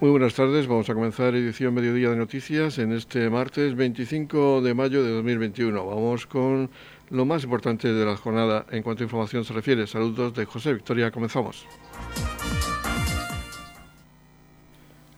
Muy buenas tardes, vamos a comenzar edición Mediodía de Noticias en este martes 25 de mayo de 2021. Vamos con lo más importante de la jornada en cuanto a información se refiere. Saludos de José Victoria, comenzamos.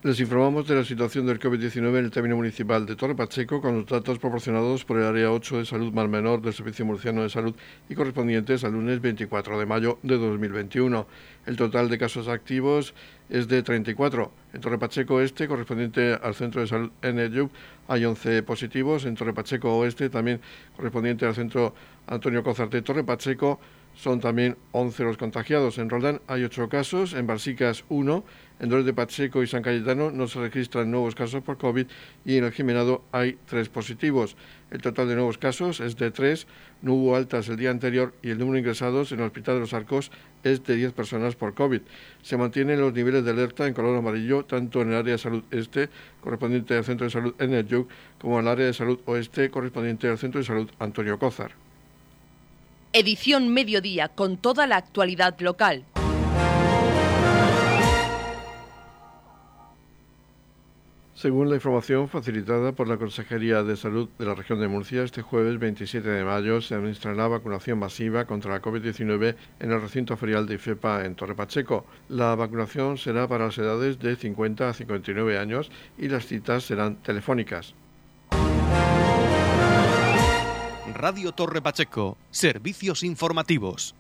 Les informamos de la situación del COVID-19 en el término municipal de Torre Pacheco con los datos proporcionados por el Área 8 de Salud Mar Menor del Servicio Murciano de Salud y correspondientes al lunes 24 de mayo de 2021. El total de casos activos es de 34. En Torre Pacheco Este, correspondiente al Centro de Salud NEUB, hay 11 positivos. En Torre Pacheco Oeste, también correspondiente al Centro Antonio Cózar de Torre Pacheco, son también 11 los contagiados. En Roldán hay 8 casos, en Barsicas 1, en Dolores de Pacheco y San Cayetano no se registran nuevos casos por COVID y en el Jimenado hay 3 positivos. El total de nuevos casos es de 3, no hubo altas el día anterior y el número de ingresados en el Hospital de los Arcos es de 10 personas por COVID. Se mantienen los niveles de alerta en color amarillo tanto en el área de salud este, correspondiente al Centro de Salud en como en el área de salud oeste, correspondiente al Centro de Salud Antonio Cózar. Edición Mediodía con toda la actualidad local. Según la información facilitada por la Consejería de Salud de la región de Murcia, este jueves 27 de mayo se administrará vacunación masiva contra la COVID-19 en el recinto ferial de IFEPA en Torre Pacheco. La vacunación será para las edades de 50 a 59 años y las citas serán telefónicas. Radio Torre Pacheco, servicios informativos.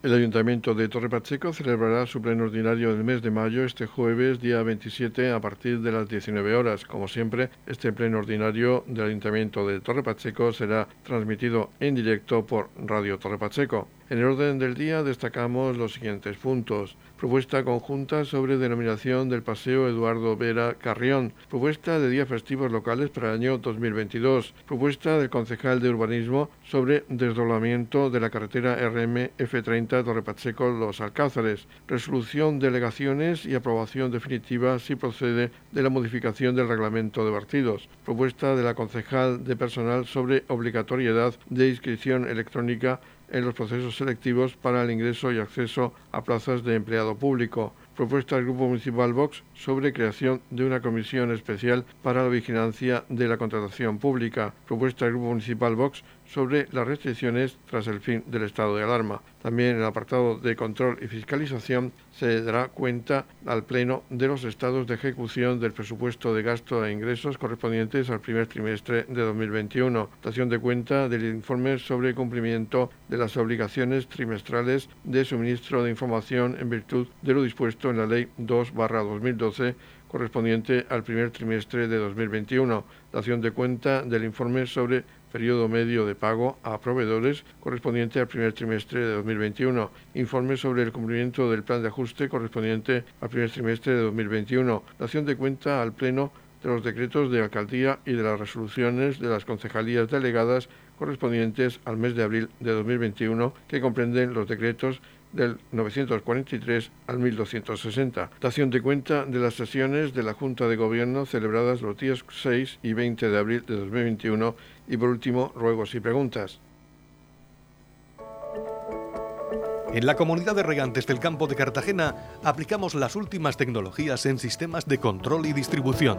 El Ayuntamiento de Torre Pacheco celebrará su pleno ordinario del mes de mayo este jueves, día 27, a partir de las 19 horas. Como siempre, este pleno ordinario del Ayuntamiento de Torre Pacheco será transmitido en directo por Radio Torre Pacheco. En el orden del día destacamos los siguientes puntos. Propuesta conjunta sobre denominación del Paseo Eduardo Vera Carrión. Propuesta de días festivos locales para el año 2022. Propuesta del concejal de urbanismo sobre desdoblamiento de la carretera RM F30 Torre Pacheco Los Alcázares. Resolución de delegaciones y aprobación definitiva si procede de la modificación del reglamento de partidos. Propuesta de la concejal de personal sobre obligatoriedad de inscripción electrónica en los procesos selectivos para el ingreso y acceso a plazas de empleado público. Propuesta del Grupo Municipal Vox sobre creación de una comisión especial para la vigilancia de la contratación pública. Propuesta del Grupo Municipal Vox sobre las restricciones tras el fin del estado de alarma. También en el apartado de control y fiscalización se dará cuenta al Pleno de los estados de ejecución del presupuesto de gasto e ingresos correspondientes al primer trimestre de 2021. Dación de cuenta del informe sobre cumplimiento de las obligaciones trimestrales de suministro de información en virtud de lo dispuesto en la Ley 2-2012 correspondiente al primer trimestre de 2021. Dación de cuenta del informe sobre periodo medio de pago a proveedores correspondiente al primer trimestre de 2021, informe sobre el cumplimiento del plan de ajuste correspondiente al primer trimestre de 2021, dación de cuenta al Pleno de los decretos de alcaldía y de las resoluciones de las concejalías delegadas correspondientes al mes de abril de 2021, que comprenden los decretos del 943 al 1260. Dación de cuenta de las sesiones de la Junta de Gobierno celebradas los días 6 y 20 de abril de 2021 y por último, ruegos y preguntas. En la comunidad de regantes del campo de Cartagena aplicamos las últimas tecnologías en sistemas de control y distribución,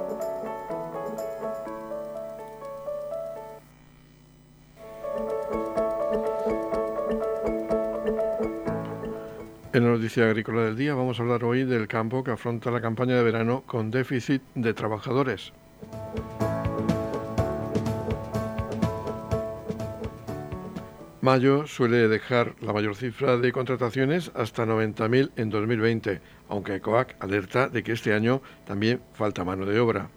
En la noticia agrícola del día vamos a hablar hoy del campo que afronta la campaña de verano con déficit de trabajadores. Mayo suele dejar la mayor cifra de contrataciones hasta 90.000 en 2020, aunque ECOAC alerta de que este año también falta mano de obra.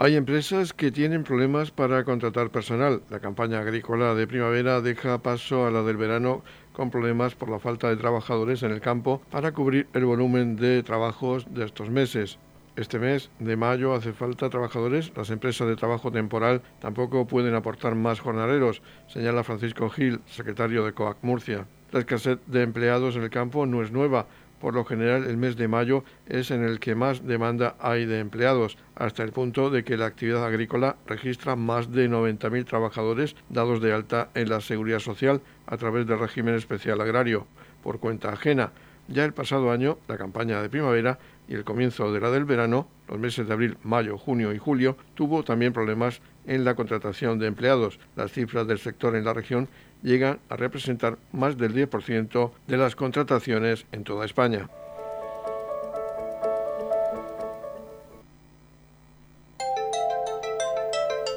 Hay empresas que tienen problemas para contratar personal. La campaña agrícola de primavera deja paso a la del verano con problemas por la falta de trabajadores en el campo para cubrir el volumen de trabajos de estos meses. este mes de mayo hace falta trabajadores. Las empresas de trabajo temporal tampoco pueden aportar más jornaleros, señala Francisco Gil, secretario de COAC Murcia. La escasez de empleados en el campo no es nueva. Por lo general, el mes de mayo es en el que más demanda hay de empleados, hasta el punto de que la actividad agrícola registra más de 90.000 trabajadores dados de alta en la seguridad social a través del régimen especial agrario, por cuenta ajena. Ya el pasado año, la campaña de primavera y el comienzo de la del verano, los meses de abril, mayo, junio y julio, tuvo también problemas en la contratación de empleados. Las cifras del sector en la región llegan a representar más del 10% de las contrataciones en toda España.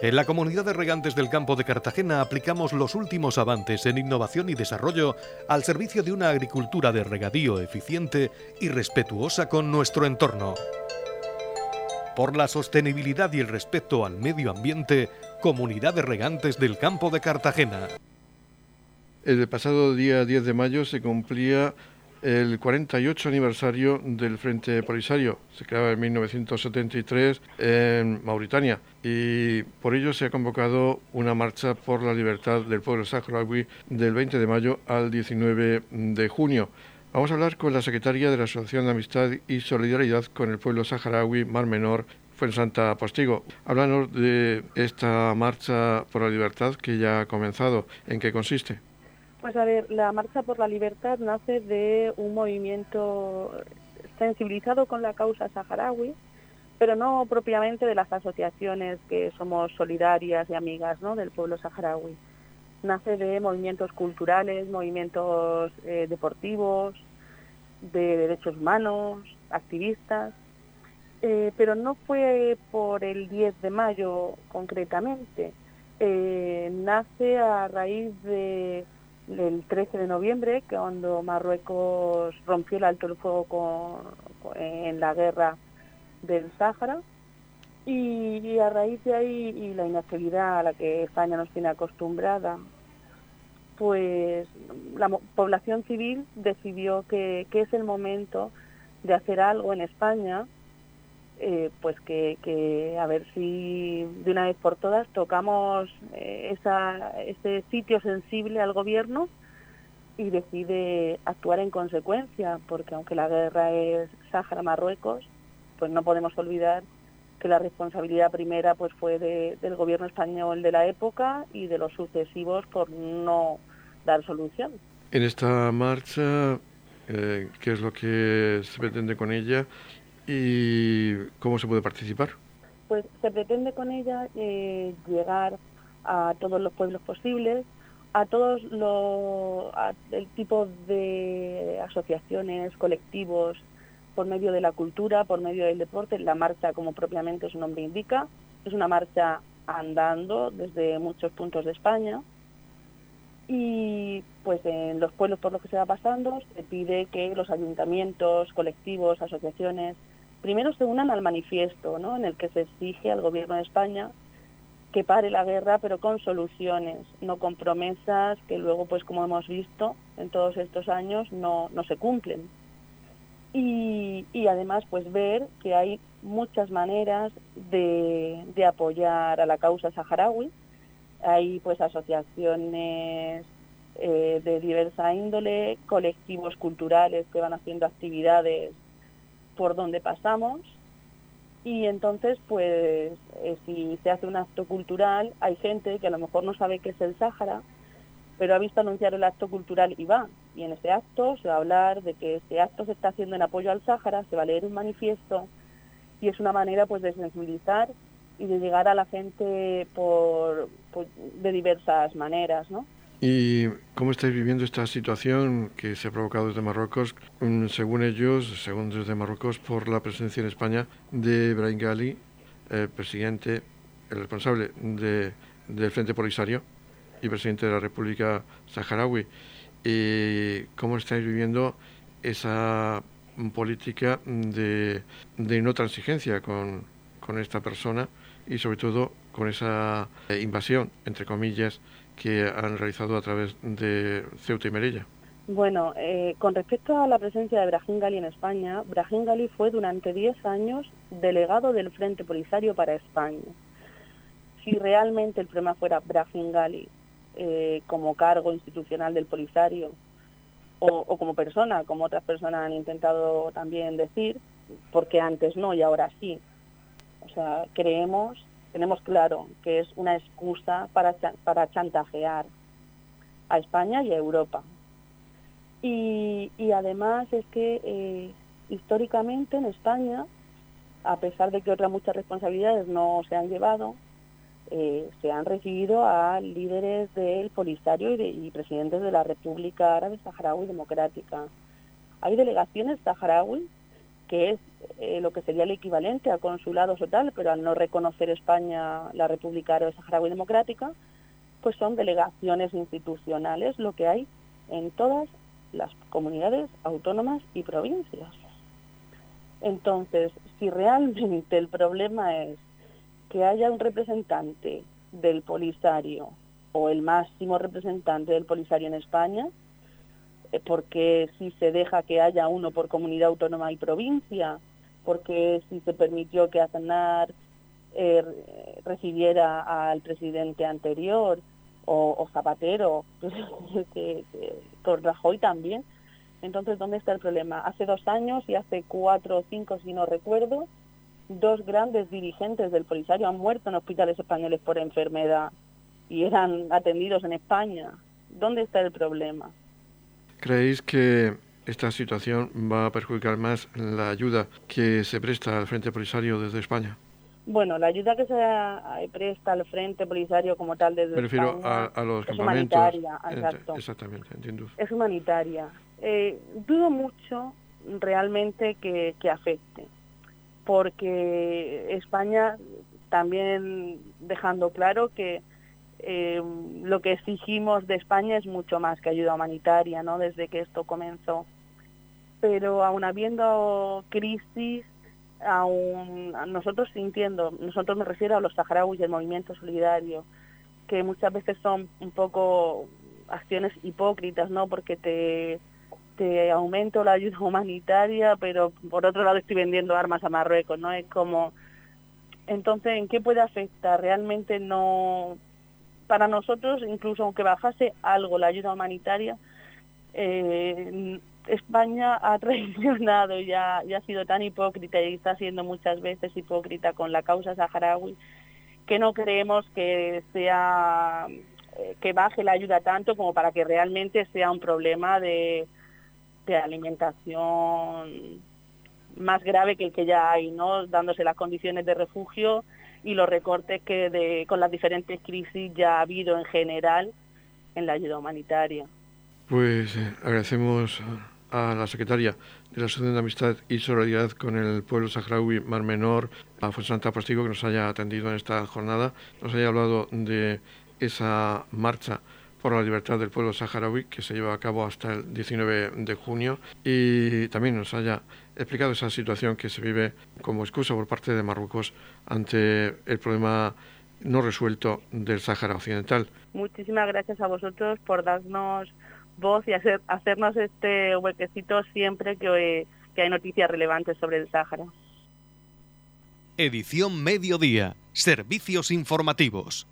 En la comunidad de regantes del campo de Cartagena aplicamos los últimos avances en innovación y desarrollo al servicio de una agricultura de regadío eficiente y respetuosa con nuestro entorno. Por la sostenibilidad y el respeto al medio ambiente, Comunidad de Regantes del Campo de Cartagena. El pasado día 10 de mayo se cumplía el 48 aniversario del Frente Polisario. Se creaba en 1973 en Mauritania y por ello se ha convocado una marcha por la libertad del pueblo saharaui del 20 de mayo al 19 de junio. Vamos a hablar con la secretaria de la Asociación de Amistad y Solidaridad con el pueblo saharaui Mar Menor, Santa Postigo. Háblanos de esta marcha por la libertad que ya ha comenzado. ¿En qué consiste? Pues a ver, la Marcha por la Libertad nace de un movimiento sensibilizado con la causa saharaui, pero no propiamente de las asociaciones que somos solidarias y amigas ¿no? del pueblo saharaui. Nace de movimientos culturales, movimientos eh, deportivos, de derechos humanos, activistas, eh, pero no fue por el 10 de mayo concretamente. Eh, nace a raíz de el 13 de noviembre, cuando Marruecos rompió el alto el fuego en la guerra del Sáhara. Y, a raíz de ahí y la inactividad a la que España nos tiene acostumbrada, pues la población civil decidió que, que es el momento de hacer algo en España eh, pues que, a ver si de una vez por todas tocamos eh, ese sitio sensible al gobierno y decide actuar en consecuencia, porque aunque la guerra es Sáhara-Marruecos, pues no podemos olvidar que la responsabilidad primera pues fue del gobierno español de la época y de los sucesivos por no dar solución. En esta marcha, eh, ¿qué es lo que se pretende con ella ¿Y cómo se puede participar? Pues se pretende con ella eh, llegar a todos los pueblos posibles, a todos los el tipo de asociaciones, colectivos, por medio de la cultura, por medio del deporte. La marcha, como propiamente su nombre indica, es una marcha andando desde muchos puntos de España. Y pues en los pueblos por los que se va pasando se pide que los ayuntamientos, colectivos, asociaciones, primero se unan al manifiesto, ¿no? en el que se exige al gobierno de España que pare la guerra, pero con soluciones, no con promesas que luego, pues como hemos visto en todos estos años, no, no se cumplen. Y, además, pues ver que hay muchas maneras de, de apoyar a la causa saharaui. Hay pues asociaciones eh, de diversa índole, colectivos culturales que van haciendo actividades por donde pasamos y entonces pues eh, si se hace un acto cultural hay gente que a lo mejor no sabe qué es el Sáhara pero ha visto anunciar el acto cultural y va y en ese acto se va a hablar de que este acto se está haciendo en apoyo al Sáhara se va a leer un manifiesto y es una manera pues de sensibilizar y de llegar a la gente por, por de diversas maneras ¿no? ¿Y cómo estáis viviendo esta situación que se ha provocado desde Marruecos, mm, según ellos, según desde Marruecos, por la presencia en España de Ibrahim Gali, el presidente, el responsable de, del Frente Polisario y presidente de la República Saharaui? ¿Y cómo estáis viviendo esa política de, de no transigencia con, con esta persona y sobre todo con esa invasión, entre comillas, que han realizado a través de Ceuta y Melilla. Bueno, eh, con respecto a la presencia de Brahim Gali en España, Brahim Gali fue durante 10 años delegado del Frente Polisario para España. Si realmente el problema fuera Brahim Gali eh, como cargo institucional del Polisario o, como persona, como otras personas han intentado también decir, porque antes no y ahora sí. O sea, creemos, tenemos claro que es una excusa para, chantajear a España y a Europa y, además es que eh, históricamente en España, a pesar de que otras muchas responsabilidades no se han llevado, eh, se han recibido a líderes del Polisario y, presidentes de la República Árabe Saharaui Democrática. Hay delegaciones saharaui, que es eh, lo que sería el equivalente a consulados o tal, pero al no reconocer España la República Árabe Saharaui Democrática, pues son delegaciones institucionales, lo que hay en todas las comunidades autónomas y provincias. Entonces, si realmente el problema es que haya un representante del Polisario o el máximo representante del Polisario en España, porque si se deja que haya uno por comunidad autónoma y provincia, porque si se permitió que Aznar eh, recibiera al presidente anterior, o, Zapatero, que, con Rajoy también. Entonces, ¿dónde está el problema? Hace dos años y hace cuatro o cinco, si no recuerdo, dos grandes dirigentes del Polisario han muerto en hospitales españoles por enfermedad y eran atendidos en España. ¿Dónde está el problema? ¿Creéis que esta situación va a perjudicar más la ayuda que se presta al Frente Polisario desde España? Bueno, la ayuda que se eh, presta al Frente Polisario como tal desde Me refiero a, los es humanitaria, exacto. Exactamente, entiendo. Es humanitaria. Eh, dudo mucho realmente que, afecte, porque España también dejando claro que eh, lo que exigimos de España es mucho más que ayuda humanitaria, ¿no? Desde que esto comenzó. Pero aún habiendo crisis, aún nosotros sintiendo, nosotros me refiero a los saharauis del movimiento solidario, que muchas veces son un poco acciones hipócritas, ¿no? Porque te, te aumento la ayuda humanitaria, pero por otro lado estoy vendiendo armas a Marruecos, ¿no? Es como... Entonces, ¿en qué puede afectar? Realmente no... Para nosotros, incluso aunque bajase algo la ayuda humanitaria, eh, España ha traicionado y ha, sido tan hipócrita y está siendo muchas veces hipócrita con la causa saharaui que no creemos que sea eh, que baje la ayuda tanto como para que realmente sea un problema de, de alimentación más grave que el que ya hay, ¿no? dándose las condiciones de refugio y los recortes que de, con las diferentes crisis ya ha habido en general en la ayuda humanitaria. Pues eh, agradecemos a la secretaria de la Asociación de Amistad y Solidaridad con el pueblo saharaui Mar Menor, a Santa Postigo, que nos haya atendido en esta jornada, nos haya hablado de esa marcha por la libertad del pueblo saharaui que se lleva a cabo hasta el 19 de junio y también nos haya explicado esa situación que se vive como excusa por parte de Marruecos ante el problema no resuelto del Sáhara Occidental. Muchísimas gracias a vosotros por darnos voz y hacer, hacernos este huequecito siempre que, que hay noticias relevantes sobre el Sáhara. Edición Mediodía. Servicios informativos.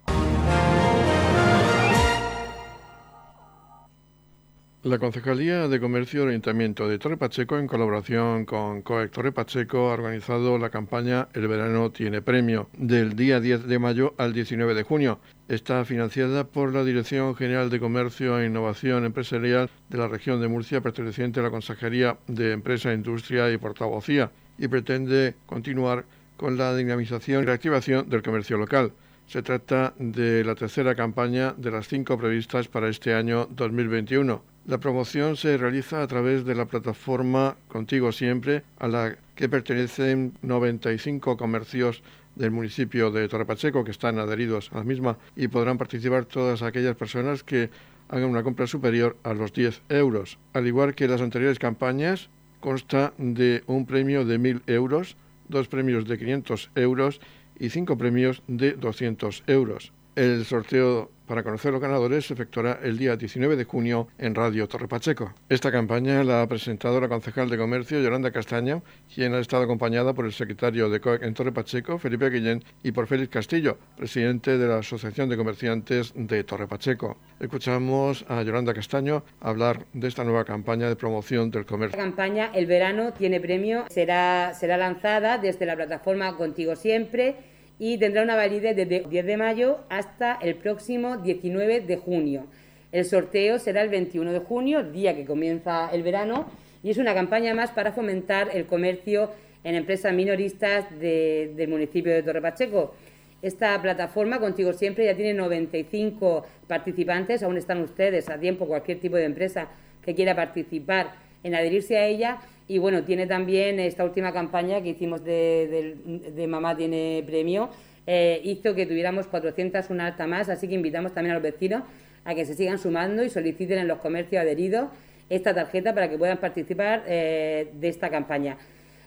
La Concejalía de Comercio y Orientamiento de Torre Pacheco, en colaboración con COEC Torre Pacheco, ha organizado la campaña El verano tiene premio, del día 10 de mayo al 19 de junio. Está financiada por la Dirección General de Comercio e Innovación Empresarial de la región de Murcia, perteneciente a la Consejería de Empresa, Industria y Portavocía, y pretende continuar con la dinamización y reactivación del comercio local. Se trata de la tercera campaña de las cinco previstas para este año 2021. La promoción se realiza a través de la plataforma Contigo Siempre, a la que pertenecen 95 comercios del municipio de Torrepacheco que están adheridos a la misma y podrán participar todas aquellas personas que hagan una compra superior a los 10 euros. Al igual que las anteriores campañas, consta de un premio de 1.000 euros, dos premios de 500 euros y cinco premios de 200 euros. El sorteo para conocer los ganadores se efectuará el día 19 de junio en Radio Torre Pacheco. Esta campaña la ha presentado la concejal de Comercio, Yolanda Castaño, quien ha estado acompañada por el secretario de COEC en Torre Pacheco, Felipe Guillén, y por Félix Castillo, presidente de la Asociación de Comerciantes de Torre Pacheco. Escuchamos a Yolanda Castaño hablar de esta nueva campaña de promoción del comercio. La campaña El Verano tiene premio, será, será lanzada desde la plataforma Contigo Siempre y tendrá una validez desde el 10 de mayo hasta el próximo 19 de junio. El sorteo será el 21 de junio, día que comienza el verano, y es una campaña más para fomentar el comercio en empresas minoristas del municipio de Torre Pacheco. Esta plataforma, Contigo Siempre, ya tiene 95 participantes, aún están ustedes a tiempo, cualquier tipo de empresa que quiera participar en adherirse a ella y bueno, tiene también esta última campaña que hicimos de, Mamá tiene premio, eh, hizo que tuviéramos 400, una alta más, así que invitamos también a los vecinos a que se sigan sumando y soliciten en los comercios adheridos esta tarjeta para que puedan participar eh, de esta campaña.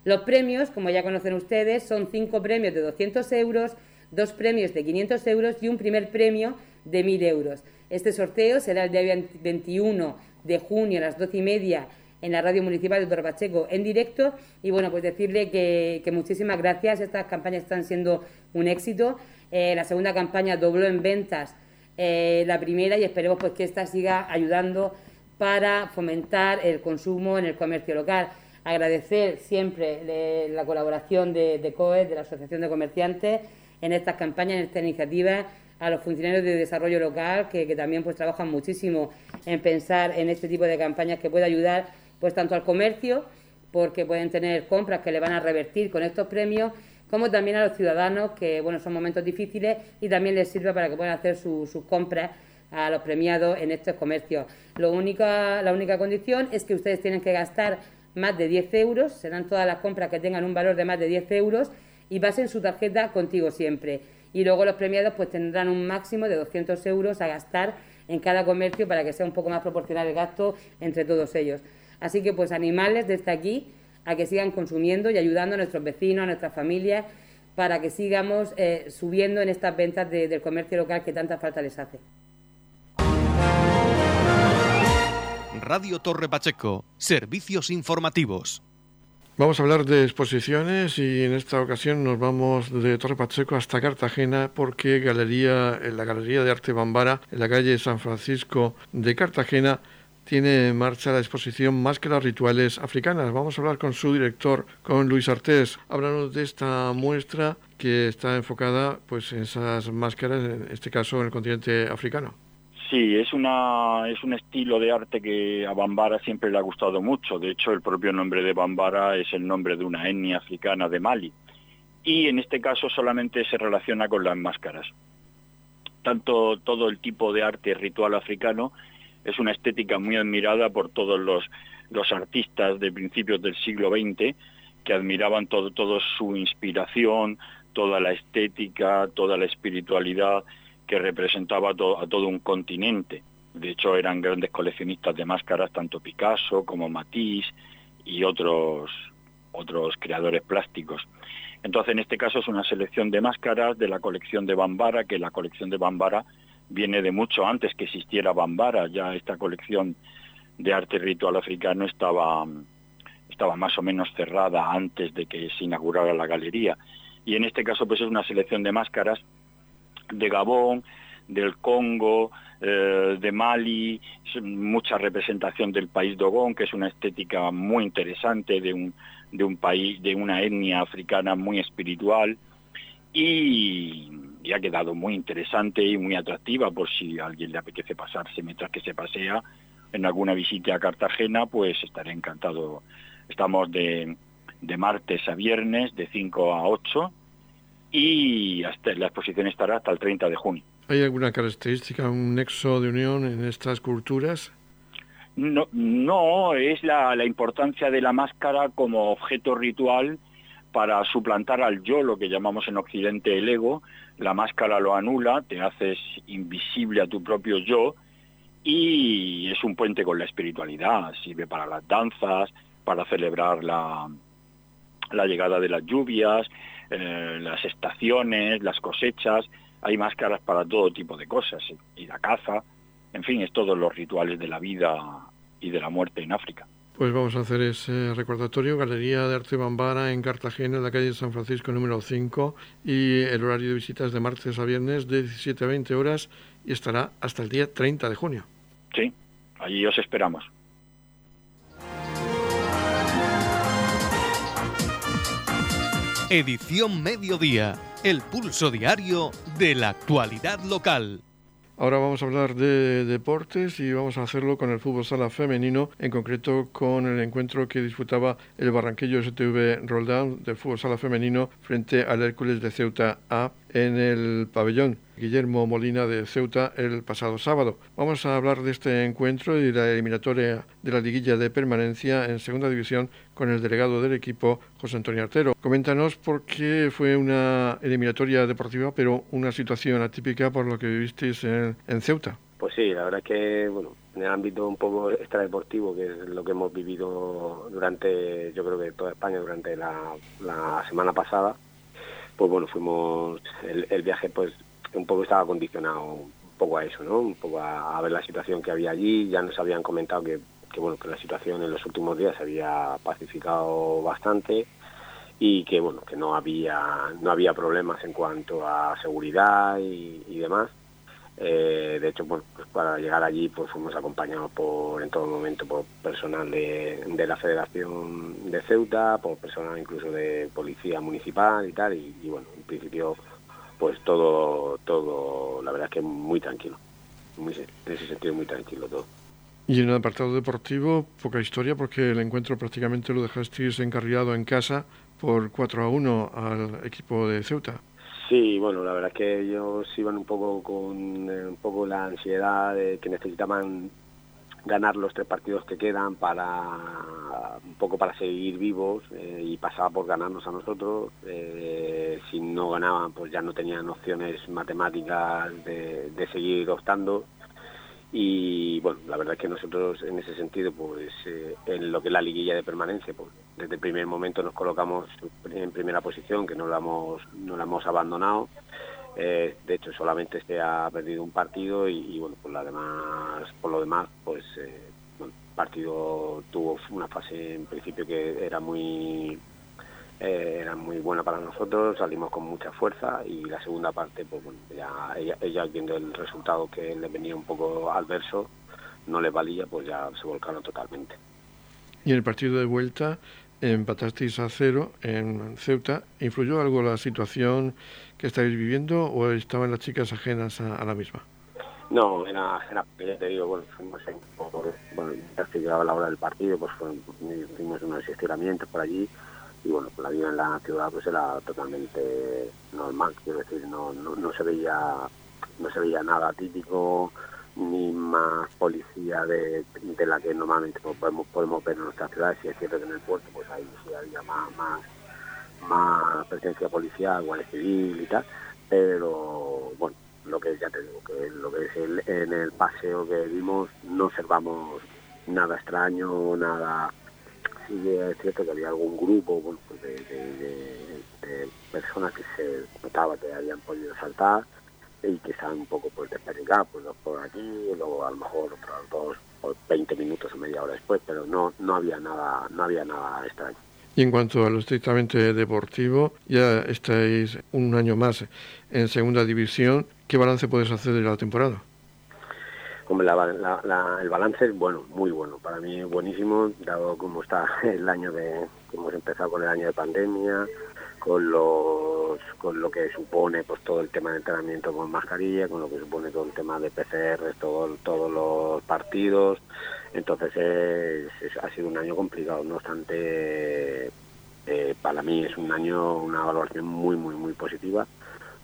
Los premios, como ya conocen ustedes, son cinco premios de 200 euros, dos premios de 500 euros y un primer premio de 1.000 euros. Este sorteo será el día 21 de junio a las 12 y media en la radio municipal de Torre en directo. Y bueno, pues decirle que, muchísimas gracias. Estas campañas están siendo un éxito. Eh, la segunda campaña dobló en ventas eh, la primera y esperemos pues que esta siga ayudando para fomentar el consumo en el comercio local. Agradecer siempre la colaboración de, de COE, de la Asociación de Comerciantes, en estas campañas, en esta iniciativa a los funcionarios de desarrollo local que, que, también pues trabajan muchísimo en pensar en este tipo de campañas que puede ayudar pues tanto al comercio, porque pueden tener compras que le van a revertir con estos premios, como también a los ciudadanos, que bueno, son momentos difíciles y también les sirve para que puedan hacer sus compras a los premiados en estos comercios. Lo la única condición es que ustedes tienen que gastar más de 10 euros, serán todas las compras que tengan un valor de más de 10 euros y basen su tarjeta contigo siempre. Y luego los premiados pues tendrán un máximo de 200 euros a gastar en cada comercio para que sea un poco más proporcional el gasto entre todos ellos. Así que pues animarles desde aquí a que sigan consumiendo y ayudando a nuestros vecinos, a nuestras familias, para que sigamos eh, subiendo en estas ventas del comercio local que tanta falta les hace. Radio Torre Pacheco, servicios informativos. Vamos a hablar de exposiciones y en esta ocasión nos vamos de Torre Pacheco hasta Cartagena porque galería, en la Galería de Arte Bambara, en la calle San Francisco de Cartagena, tiene en marcha la exposición Máscaras Rituales Africanas. Vamos a hablar con su director, con Luis Artés. Háblanos de esta muestra que está enfocada pues, en esas máscaras, en este caso en el continente africano. Sí, es, una, es un estilo de arte que a Bambara siempre le ha gustado mucho. De hecho, el propio nombre de Bambara es el nombre de una etnia africana de Mali. Y en este caso solamente se relaciona con las máscaras. Tanto todo el tipo de arte ritual africano es una estética muy admirada por todos los, artistas de principios del siglo XX que admiraban todo, su inspiración, toda la estética, toda la espiritualidad que representaba a todo un continente. De hecho, eran grandes coleccionistas de máscaras, tanto Picasso como Matisse y otros, otros creadores plásticos. Entonces, en este caso es una selección de máscaras de la colección de Bambara, que la colección de Bambara viene de mucho antes que existiera Bambara, ya esta colección de arte ritual africano estaba, estaba más o menos cerrada antes de que se inaugurara la galería. Y en este caso pues es una selección de máscaras de Gabón, del Congo, eh, de Mali, mucha representación del país Dogón, que es una estética muy interesante de un, de un país, de una etnia africana muy espiritual. Y, y ha quedado muy interesante y muy atractiva por si a alguien le apetece pasarse mientras que se pasea en alguna visita a Cartagena, pues estaré encantado. Estamos de, de martes a viernes, de 5 a 8, y hasta, la exposición estará hasta el 30 de junio. ¿Hay alguna característica, un nexo de unión en estas culturas? No, no es la, la importancia de la máscara como objeto ritual para suplantar al yo, lo que llamamos en Occidente el ego, la máscara lo anula, te haces invisible a tu propio yo y es un puente con la espiritualidad, sirve para las danzas, para celebrar la, la llegada de las lluvias, eh, las estaciones, las cosechas, hay máscaras para todo tipo de cosas, y la caza, en fin, es todos los rituales de la vida y de la muerte en África. Pues vamos a hacer ese recordatorio, Galería de Arte Bambara en Cartagena, en la calle San Francisco número 5, y el horario de visitas de martes a viernes de 17 a 20 horas y estará hasta el día 30 de junio. Sí, allí os esperamos. Edición Mediodía, el pulso diario de la actualidad local. Ahora vamos a hablar de deportes y vamos a hacerlo con el fútbol sala femenino, en concreto con el encuentro que disputaba el Barranquillo STV Roldán del fútbol sala femenino frente al Hércules de Ceuta A en el pabellón Guillermo Molina de Ceuta el pasado sábado. Vamos a hablar de este encuentro y la eliminatoria de la liguilla de permanencia en segunda división con el delegado del equipo, José Antonio Artero. Coméntanos por qué fue una eliminatoria deportiva, pero una situación atípica por lo que vivisteis en, Ceuta. Pues sí, la verdad es que, bueno, en el ámbito un poco extradeportivo, que es lo que hemos vivido durante, yo creo que toda España durante la, la semana pasada, pues bueno, fuimos, el, viaje pues un poco estaba condicionado un poco a eso, ¿no? Un poco a, ver la situación que había allí, ya nos habían comentado que, que, bueno, que la situación en los últimos días se había pacificado bastante y que bueno, que no había, no había problemas en cuanto a seguridad y demás eh, de hecho, pues, para llegar allí pues fuimos acompañados por en todo momento por personal de, la Federación de Ceuta, por personal incluso de policía municipal y tal, y, bueno, en principio pues todo, todo, la verdad es que muy tranquilo, muy, en ese sentido muy tranquilo todo. Y en el apartado deportivo, poca historia porque el encuentro prácticamente lo dejasteis encarriado en casa por 4 a 1 al equipo de Ceuta. Sí, bueno, la verdad es que ellos iban un poco con eh, un poco la ansiedad de que necesitaban ganar los tres partidos que quedan para un poco para seguir vivos eh, y pasaba por ganarnos a nosotros. Eh, si no ganaban, pues ya no tenían opciones matemáticas de, seguir optando y bueno, la verdad es que nosotros en ese sentido, pues eh, en lo que es la liguilla de permanencia, pues desde el primer momento nos colocamos en primera posición, que no la hemos, no la hemos abandonado. Eh, de hecho, solamente se ha perdido un partido y, bueno, pues la demás, por lo demás, pues eh, el partido tuvo una fase en principio que era muy eh, era muy buena para nosotros, salimos con mucha fuerza y la segunda parte, pues bueno, ya ella, viendo el resultado que le venía un poco adverso, no le valía, pues ya se volcaron totalmente. Y en el partido de vuelta empatasteis a cero en Ceuta. ¿Influyó algo la situación que estáis viviendo o estaban las chicas ajenas a, la misma? No, era, era ya te digo, bueno, fuimos en, bueno, que llegaba la hora del partido, pues fuimos unos estiramientos por allí y bueno, la vida en la ciudad pues era totalmente normal, quiero decir, no, no, se veía no se veía nada típico ni más policía de, la que normalmente podemos, podemos ver en nuestras ciudades, si es cierto que en el puerto pues ahí sí había más, más, presencia policial, guardia civil y tal, pero bueno, lo que ya te digo, que lo que es el, en el paseo que vimos no observamos nada extraño, nada. Sí es cierto que había algún grupo pues de, personas que se notaba que habían podido saltar y que estaban un poco pues desperdigados, pues por aquí, luego a lo mejor otros dos o 20 minutos o media hora después, pero no, no había nada, no había nada extraño. Y en cuanto a lo estrictamente deportivo, ya estáis un año más en segunda división. ¿Qué balance puedes hacer de la temporada? el balance es bueno, muy bueno. Para mí es buenísimo, dado como está el año de, hemos empezado con el año de pandemia, con los, con lo que supone pues todo el tema de entrenamiento con mascarilla, con lo que supone todo el tema de PCR, todo, todos los partidos. Entonces ha sido un año complicado. No obstante, eh, para mí es un año, una valoración muy, muy, muy positiva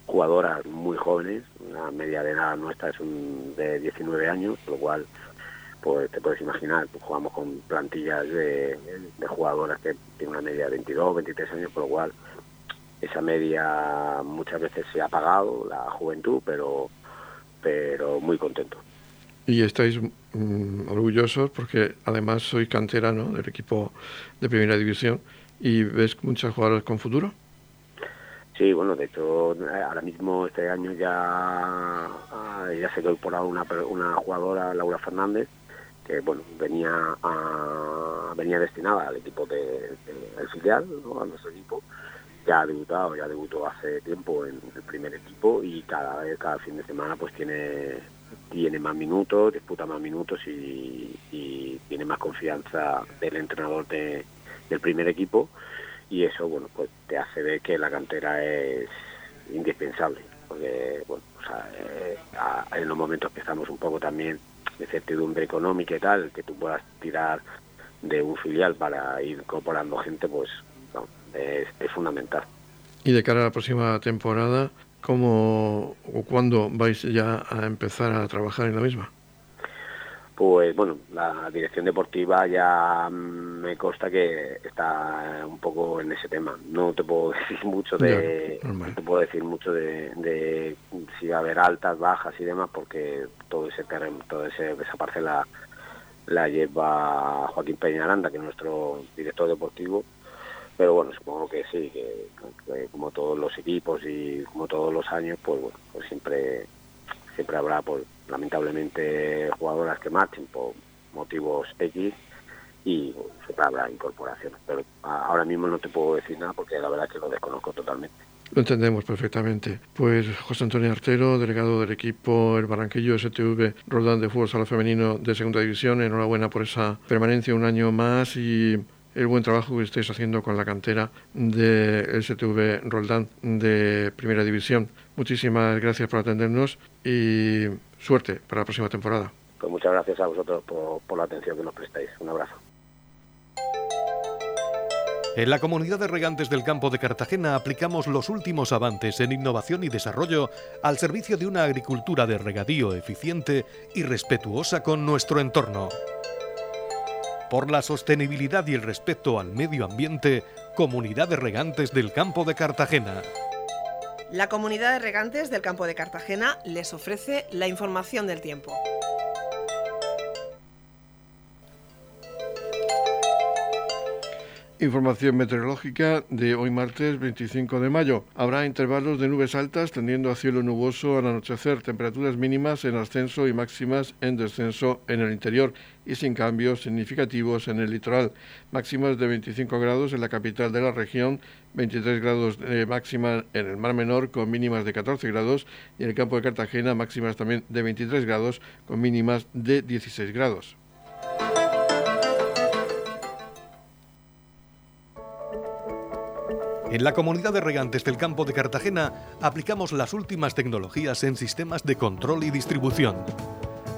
jugadoras muy jóvenes, la media de edad nuestra es un, de 19 años, lo cual pues te puedes imaginar, pues, jugamos con plantillas de, jugadoras que tienen una media de 22, 23 años, por lo cual esa media muchas veces se ha apagado, la juventud, pero, pero muy contento. Y estáis mm, orgullosos porque además soy cantera del equipo de primera división y ves muchas jugadoras con futuro. Sí, bueno, de hecho, ahora mismo este año ya, ah, ya se ha incorporado una, una jugadora, Laura Fernández, que bueno, venía a, venía destinada al equipo de, del filial, ¿no? a nuestro equipo, ya ha debutado, ya debutó hace tiempo en el primer equipo y cada vez, cada fin de semana pues tiene tiene más minutos, disputa más minutos y, tiene más confianza del entrenador de, del primer equipo y eso bueno pues te hace ver que la cantera es indispensable porque bueno o sea, eh, en los momentos que estamos un poco también de certidumbre económica y tal que tú puedas tirar de un filial para ir incorporando gente pues es, es fundamental y de cara a la próxima temporada ¿Cómo o cuándo vais ya a empezar a trabajar en la misma? Pues bueno, la dirección deportiva ya me consta que está un poco en ese tema. No te puedo decir mucho de, te puedo decir mucho de, si va a haber altas, bajas y demás, porque todo ese terreno, todo ese, esa parcela la lleva Joaquín Peñaranda, que es nuestro director deportivo, pero bueno, supongo que sí, que, como todos los equipos y como todos los años, pues bueno, pues siempre siempre habrá, pues lamentablemente, jugadoras que marchen por motivos X y siempre habrá incorporaciones. Pero ahora mismo no te puedo decir nada porque la verdad es que lo desconozco totalmente. Lo entendemos perfectamente. Pues José Antonio Artero, delegado del equipo El Barranquillo STV Roldán de Fútbol Sala Femenino de Segunda División, enhorabuena por esa permanencia un año más y el buen trabajo que estáis haciendo con la cantera del STV Roldán de Primera División. Muchísimas gracias por atendernos y suerte para la próxima temporada. Pues muchas gracias a vosotros por, por la atención que nos prestáis. Un abrazo. En la comunidad de regantes del campo de Cartagena aplicamos los últimos avances en innovación y desarrollo al servicio de una agricultura de regadío eficiente y respetuosa con nuestro entorno por la sostenibilidad y el respeto al medio ambiente, Comunidad de Regantes del Campo de Cartagena. La Comunidad de Regantes del Campo de Cartagena les ofrece la información del tiempo. Información meteorológica de hoy martes 25 de mayo. Habrá intervalos de nubes altas tendiendo a cielo nuboso al anochecer, temperaturas mínimas en ascenso y máximas en descenso en el interior y sin cambios significativos en el litoral. Máximas de 25 grados en la capital de la región, 23 grados de máxima en el Mar Menor con mínimas de 14 grados y en el campo de Cartagena máximas también de 23 grados con mínimas de 16 grados. En la comunidad de regantes del campo de Cartagena aplicamos las últimas tecnologías en sistemas de control y distribución,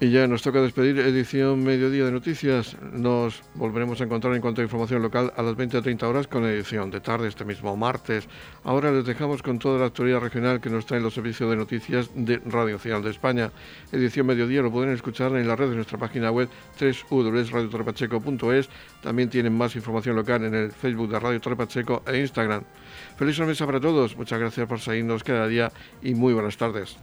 Y ya nos toca despedir edición Mediodía de Noticias. Nos volveremos a encontrar en cuanto a información local a las 20 o 30 horas con edición de tarde este mismo martes. Ahora les dejamos con toda la actualidad regional que nos traen los servicios de noticias de Radio Nacional de España. Edición Mediodía lo pueden escuchar en la red de nuestra página web www.radiotorrepacheco.es. También tienen más información local en el Facebook de Radio Torre Pacheco e Instagram. Feliz mesa para todos. Muchas gracias por seguirnos cada día y muy buenas tardes.